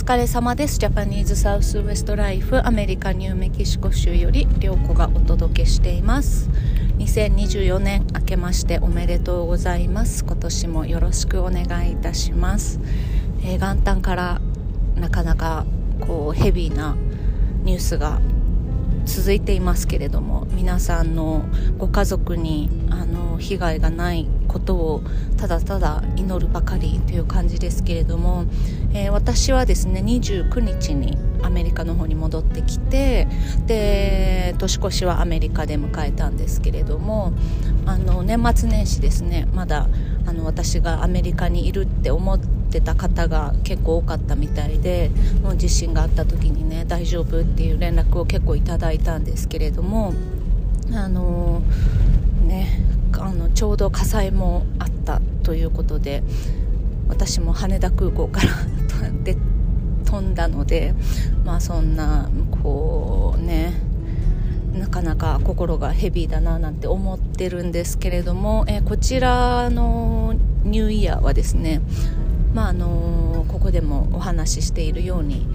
疲れ様です。ジャパニーズサウスウエストライフアメリカニューメキシコ州より涼子がお届けしています。2024年明けましておめでとうございます。今年もよろしくお願いいたします、えー、元旦からなかなかこうヘビーなニュースが続いていますけれども皆さんのご家族にあの被害がないことをただただ祈るばかりという感じですけれども、えー、私はですね29日にアメリカの方に戻ってきてで年越しはアメリカで迎えたんですけれどもあの年末年始ですねまだあの私がアメリカにいるって思ってた方が結構多かったみたいでもう地震があった時にね大丈夫っていう連絡を結構いただいたんですけれどもあのねあのちょうど火災もあったということで私も羽田空港からで飛んだのでまあそんなこうねなかなか心がヘビーだななんて思ってるんですけれども、えこちらのニューイヤーはですねまああのここでもお話ししているように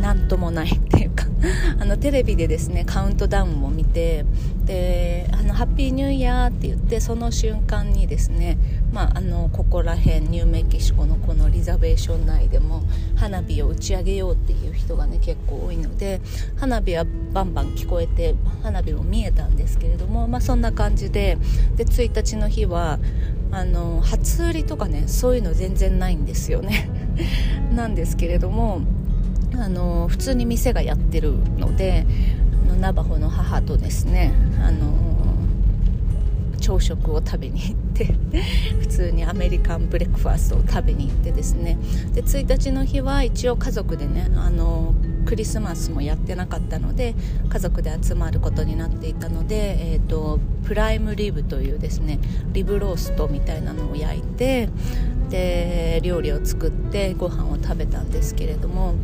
何ともないって あのテレビでですねカウントダウンを見てであのハッピーニューイヤーって言ってその瞬間にですね、まあ、あのここら辺ニューメキシコのこのリザベーション内でも花火を打ち上げようっていう人がね結構多いので花火はバンバン聞こえて花火も見えたんですけれども、まあ、そんな感じでで1日の日はあの初売りとかねそういうの全然ないんですよね。なんですけれどもあの普通に店がやってるのであのナバホの母とですねあの朝食を食べに行って 普通にアメリカンブレックファーストを食べに行ってですね。で1日の日は一応家族でねあのクリスマスもやってなかったので家族で集まることになっていたので、えーと、プライムリブというですねリブローストみたいなのを焼いてで料理を作ってご飯を食べたんですけれども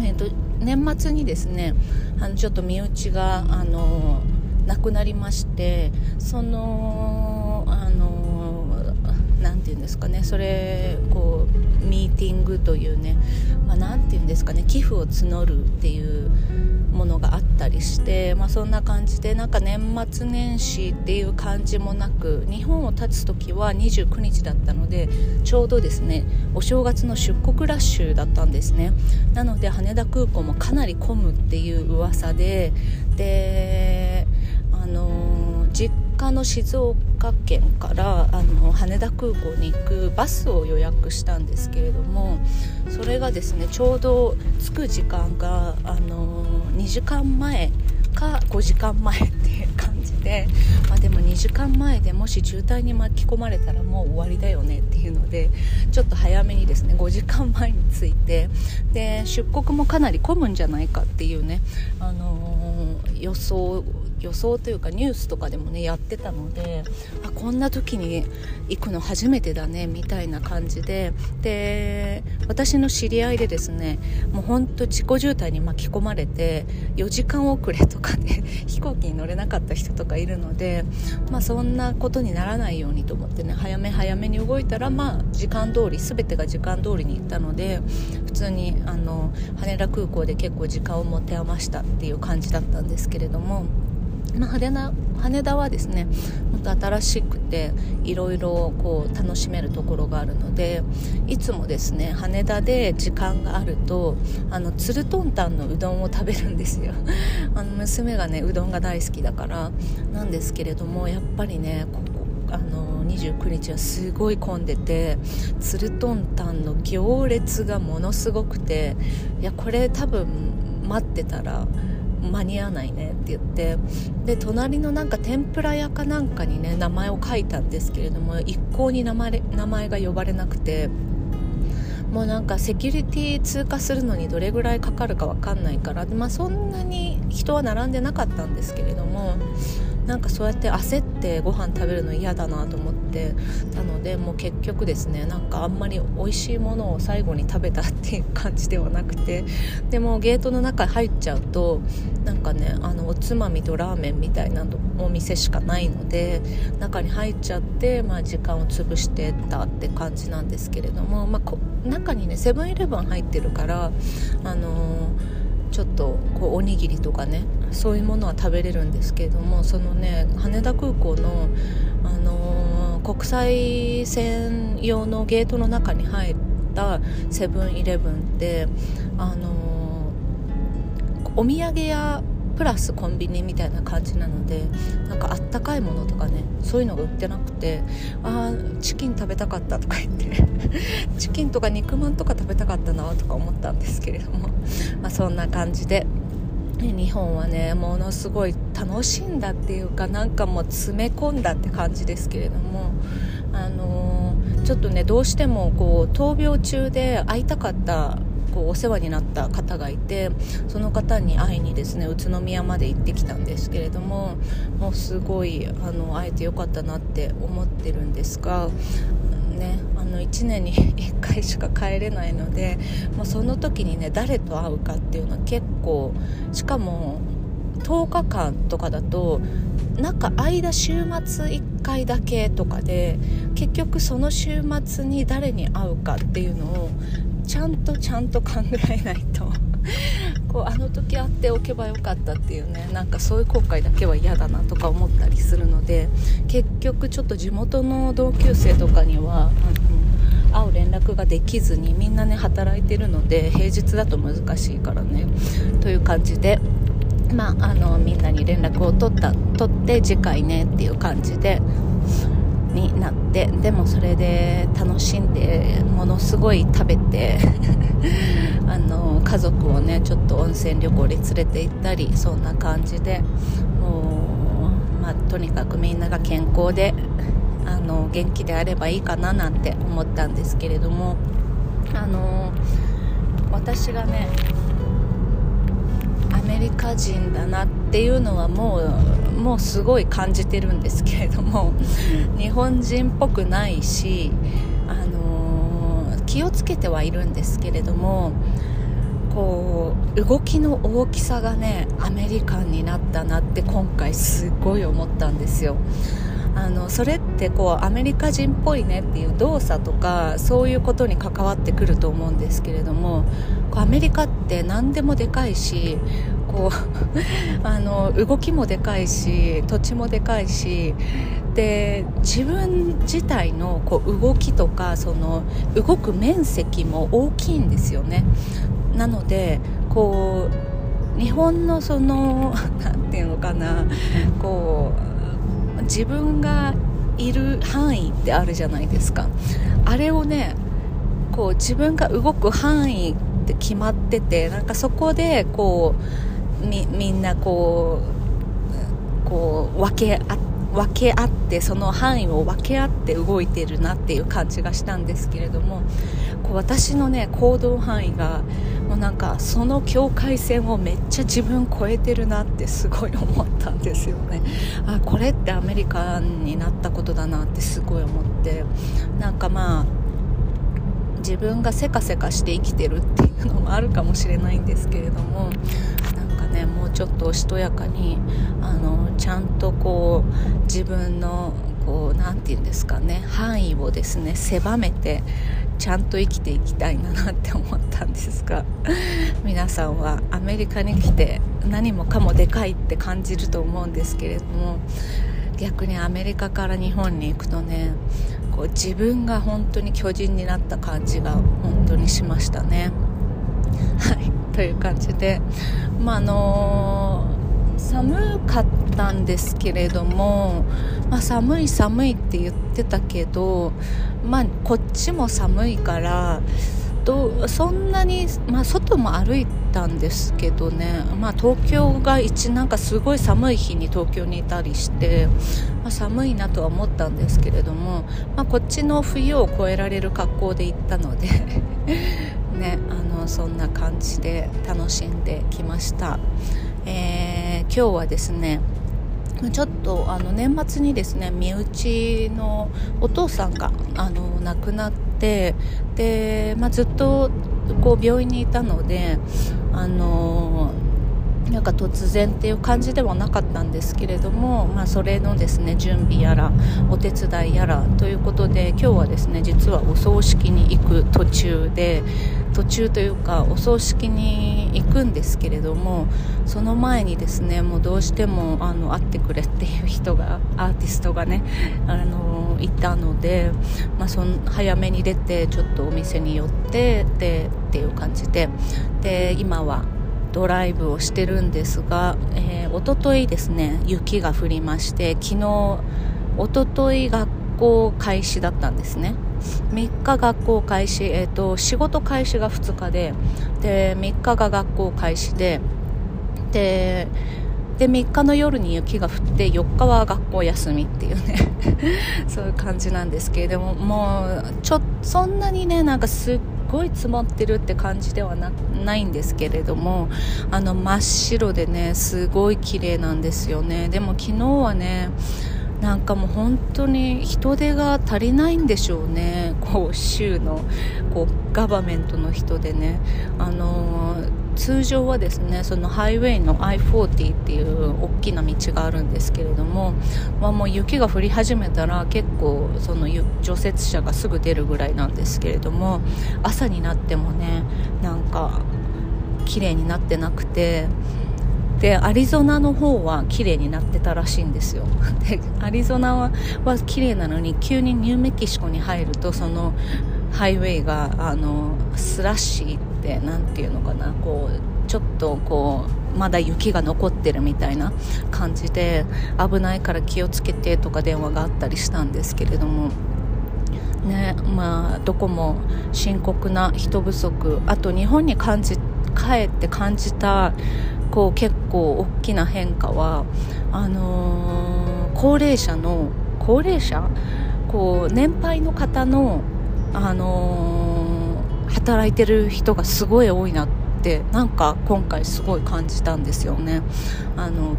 えーと、年末にですねあのちょっと身内があの亡くなりましてそのあのなんていうんですかねそれこうミーティングというね、まあ、なんていうんですかね寄付を募るっていうりして、まあ、そんな感じでなんか年末年始っていう感じもなく日本を立つ時は29日だったのでちょうどですねお正月の出国ラッシュだったんですね。なので羽田空港もかなり混むっていう噂でであのーの静岡県からあの羽田空港に行くバスを予約したんですけれどもそれがですねちょうど着く時間があの2時間前か5時間前っていう感じで、まあ、でも2時間前でもし渋滞に巻き込まれたらもう終わりだよねっていうのでちょっと早めにですね5時間前に着いてで出国もかなり混むんじゃないかっていうね、あのー、予想予想というかニュースとかでもねやってたのであこんな時に行くの初めてだねみたいな感じでで私の知り合いでですねもうほんと自己渋滞に巻き込まれて4時間遅れとかで 飛行機に乗れなかった人とかいるので、まあ、そんなことにならないようにと思ってね早め早めに動いたらまあ時間通り全てが時間通りに行ったので普通にあの羽田空港で結構時間を持て余したっていう感じだったんですけれども。まあ、羽田羽田はですね本当新しくていろいろ楽しめるところがあるのでいつもですね羽田で時間があるとあのつるとんたんのうどんを食べるんですよ。あの娘がねうどんが大好きだからなんですけれどもやっぱりねここあの29日はすごい混んでてつるとんたんの行列がものすごくていやこれ多分待ってたら間に合わないねって言ってで隣のなんか天ぷら屋かなんかにね名前を書いたんですけれども一向に名前名前が呼ばれなくてもうなんかセキュリティ通過するのにどれぐらいかかるか分かんないから、まあ、そんなに人は並んでなかったんですけれどもなんかそうやって焦ってご飯食べるの嫌だなと思ってたのでもう結局ですねなんかあんまり美味しいものを最後に食べたっていう感じではなくてでもゲートの中入っちゃうとなんかねあのおつまみとラーメンみたいなお店しかないので中に入っちゃって、まあ、時間を潰してたって感じなんですけれども、まあ、中にねセブンイレブン入ってるからあのーちょっとこうおにぎりとかねそういうものは食べれるんですけれどもそのね羽田空港の、あのー、国際線用のゲートの中に入ったセブンイレブンって、あのー、お土産屋プラスコンビニみたいな感じなのでなんかあったかいものとかねそういうのが売ってなくてああチキン食べたかったとか言って チキンとか肉まんとか食べたかったなとか思ったんですけれども、まあ、そんな感じで。日本はねものすごい楽しんだっていうかなんかもう詰め込んだって感じですけれどもあのー、ちょっとねどうしてもこう闘病中で会いたかったこうお世話になった方がいてその方に会いにですね宇都宮まで行ってきたんですけれどももうすごいあの会えてよかったなって思ってるんですが。ね、あの1年に 1回しか帰れないので、まあ、その時にね誰と会うかっていうのは結構しかも10日間とかだとなんか間週末1回だけとかで結局その週末に誰に会うかっていうのをちゃんとちゃんと考えないと。こうあの時会っておけばよかったっていうね。なんかそういう後悔だけは嫌だなとか思ったりするので結局ちょっと地元の同級生とかにはあの会う連絡ができずにみんなね働いてるので平日だと難しいからね。という感じでまあ、あのみんなに連絡を取った取って次回ねっていう感じでなってでもそれで楽しんでものすごい食べて あの家族をねちょっと温泉旅行に連れて行ったりそんな感じでもう、まあ、とにかくみんなが健康であの元気であればいいかななんて思ったんですけれどもあの私がねアメリカ人だなっていうのはもうもうすごい感じてるんですけれども 日本人っぽくないし、あのー、気をつけてはいるんですけれどもこう動きの大きさがねアメリカンになったなって今回すごい思ったんですよ。あのそれってこうアメリカ人っぽいねっていう動作とかそういうことに関わってくると思うんですけれどもアメリカって何でもでかいしこう あの動きもでかいし土地もでかいしで自分自体のこう動きとかその動く面積も大きいんですよね。なのでこう日本のその 何て言うのかなこう自分がいる範囲ってあるじゃないですか。あれをねこう自分が動く範囲って決まっててなんかそこでこうみみんなこうこう分け合分け合ってその範囲を分け合って動いてるなっていう感じがしたんですけれどもこう私のね行動範囲がもうなんかその境界線をめっちゃ自分超えてるなってすごい思ったんですよね。あこれってアメリカになったことだなってすごい思ってなんかまあ自分がせかせかして生きてるっていうのもあるかもしれないんですけれどもねもうちょっとしとやかにあのちゃんとこう自分のこう何て言うんですかね範囲をですね狭めてちゃんと生きていきたいなって思ったんですが 皆さんはアメリカに来て何もかもでかいって感じると思うんですけれども逆にアメリカから日本に行くとねこう自分が本当に巨人になった感じが本当にしましたね。はいという感じで、まああの寒かったんですけれども、まあ、寒い寒いって言ってたけど、まあ、こっちも寒いからどそんなに、まあ、外も歩いたんですけどね、まあ、東京が一なんかすごい寒い日に東京にいたりして、まあ、寒いなとは思ったんですけれども、まあ、こっちの冬を越えられる格好で行ったので ねあのそんな感じで楽しんできました、えー、今日はですねちょっとあの年末にですね身内のお父さんがあの亡くなってで、まあ、ずっとこう病院にいたのであのなんか突然っていう感じではなかったんですけれども、まあ、それのですね準備やらお手伝いやらということで今日はですね実はお葬式に行く途中で途中というかお葬式に行くんですけれどもその前にですねもうどうしてもあの会ってくれっていう人がアーティストがねあのいたので、まあ、その早めに出てちょっとお店に寄ってでっていう感じでで今はドライブをしてるんですが、えー、一昨日ですね雪が降りまして昨日一昨日学校開始だったんですね。3日学校開始、えーと、仕事開始が2日でで3日が学校開始ででで3日の夜に雪が降って4日は学校休みっていうね そういう感じなんですけれどももうちょそんなにねなんかすっごい積もってるって感じではないんですけれどもあの真っ白でねすごい綺麗なんですよね。でも昨日はねなんかもう本当に人手が足りないんでしょうね、こう州のこうガバメントの人でね、あのー、通常はですねそのハイウェイの I40 っていう大きな道があるんですけれども、まあ、もう雪が降り始めたら結構その除雪車がすぐ出るぐらいなんですけれども朝になってもねなんか綺麗になってなくて。でアリゾナの方は綺麗になってたらしいんですよ でアリゾナはは綺麗なのに急にニューメキシコに入るとそのハイウェイがあのスラッシーって何ていうのかなこうちょっとこうまだ雪が残ってるみたいな感じで危ないから気をつけてとか電話があったりしたんですけれどもねまあどこも深刻な人不足あと日本に感じ帰って感じたこう結構大きな変化はあのー、高齢者の高齢者？こう年配の方の、あのー、働いてる人がすごい多いなってなんか今回すごい感じたんですよね。あの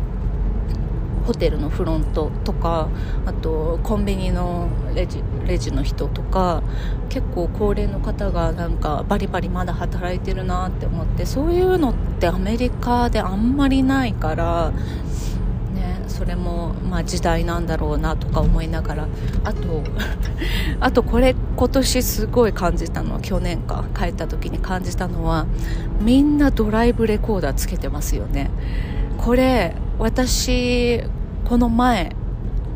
ホテルのフロントとかあとコンビニのレジレジの人とか結構高齢の方がなんかバリバリまだ働いてるなって思ってそういうのってアメリカであんまりないからそれもまあ時代なんだろうなとか思いながら。あと あとこれ今年すごい感じたのは去年か帰った時に感じたのはみんなドライブレコーダーつけてますよね。これ私この前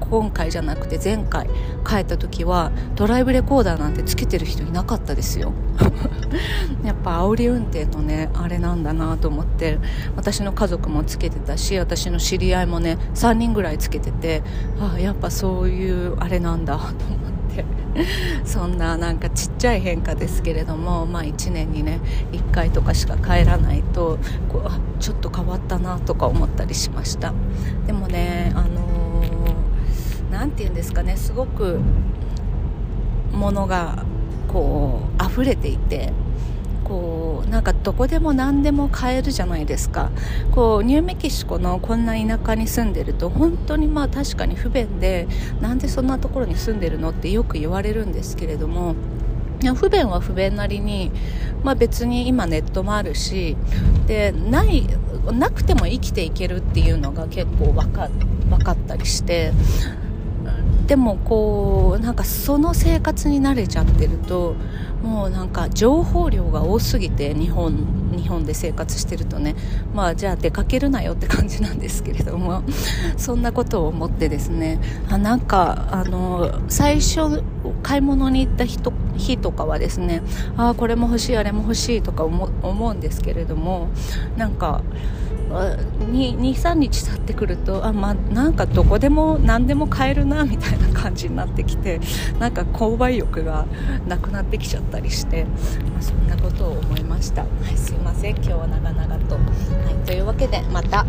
今回じゃなくて前回帰った時はドライブレコーダーなんてつけてる人いなかったですよ。やっぱ煽り運転のねあれなんだなと思って私の家族もつけてたし私の知り合いもね3人ぐらいつけててああやっぱそういうあれなんだと思って。そんななんかちっちゃい変化ですけれども、まあ、1年にね1回とかしか帰らないとこうちょっと変わったなとか思ったりしました。でもねあの何、て言うんですかねすごくものがこう溢れていてこうなんかどこでも何でも買えるじゃないですか。こうニューメキシコのこんな田舎に住んでると本当にまあ確かに不便でなんでそんなところに住んでるのってよく言われるんですけれども不便は不便なりに、まあ、別に今ネットもあるしでないなくても生きていけるっていうのが結構分か分かったりしてでもこうなんかその生活に慣れちゃってるともうなんか情報量が多すぎて日本日本で生活してるとね。まあじゃあ出かけるなよって感じなんですけれどもそんなことを思ってですね。あなんかあの最初買い物に行った日と日とかはですねあこれも欲しいあれも欲しいとか思思うんですけれどもなんか23日経ってくるとあ、まあ、なんかどこでも何でも買えるなみたいな感じになってきてなんか購買欲がなくなってきちゃったりして、まあ、そんなことを思いました、はい、すいません。今日は長々と、はい、というわけでまた。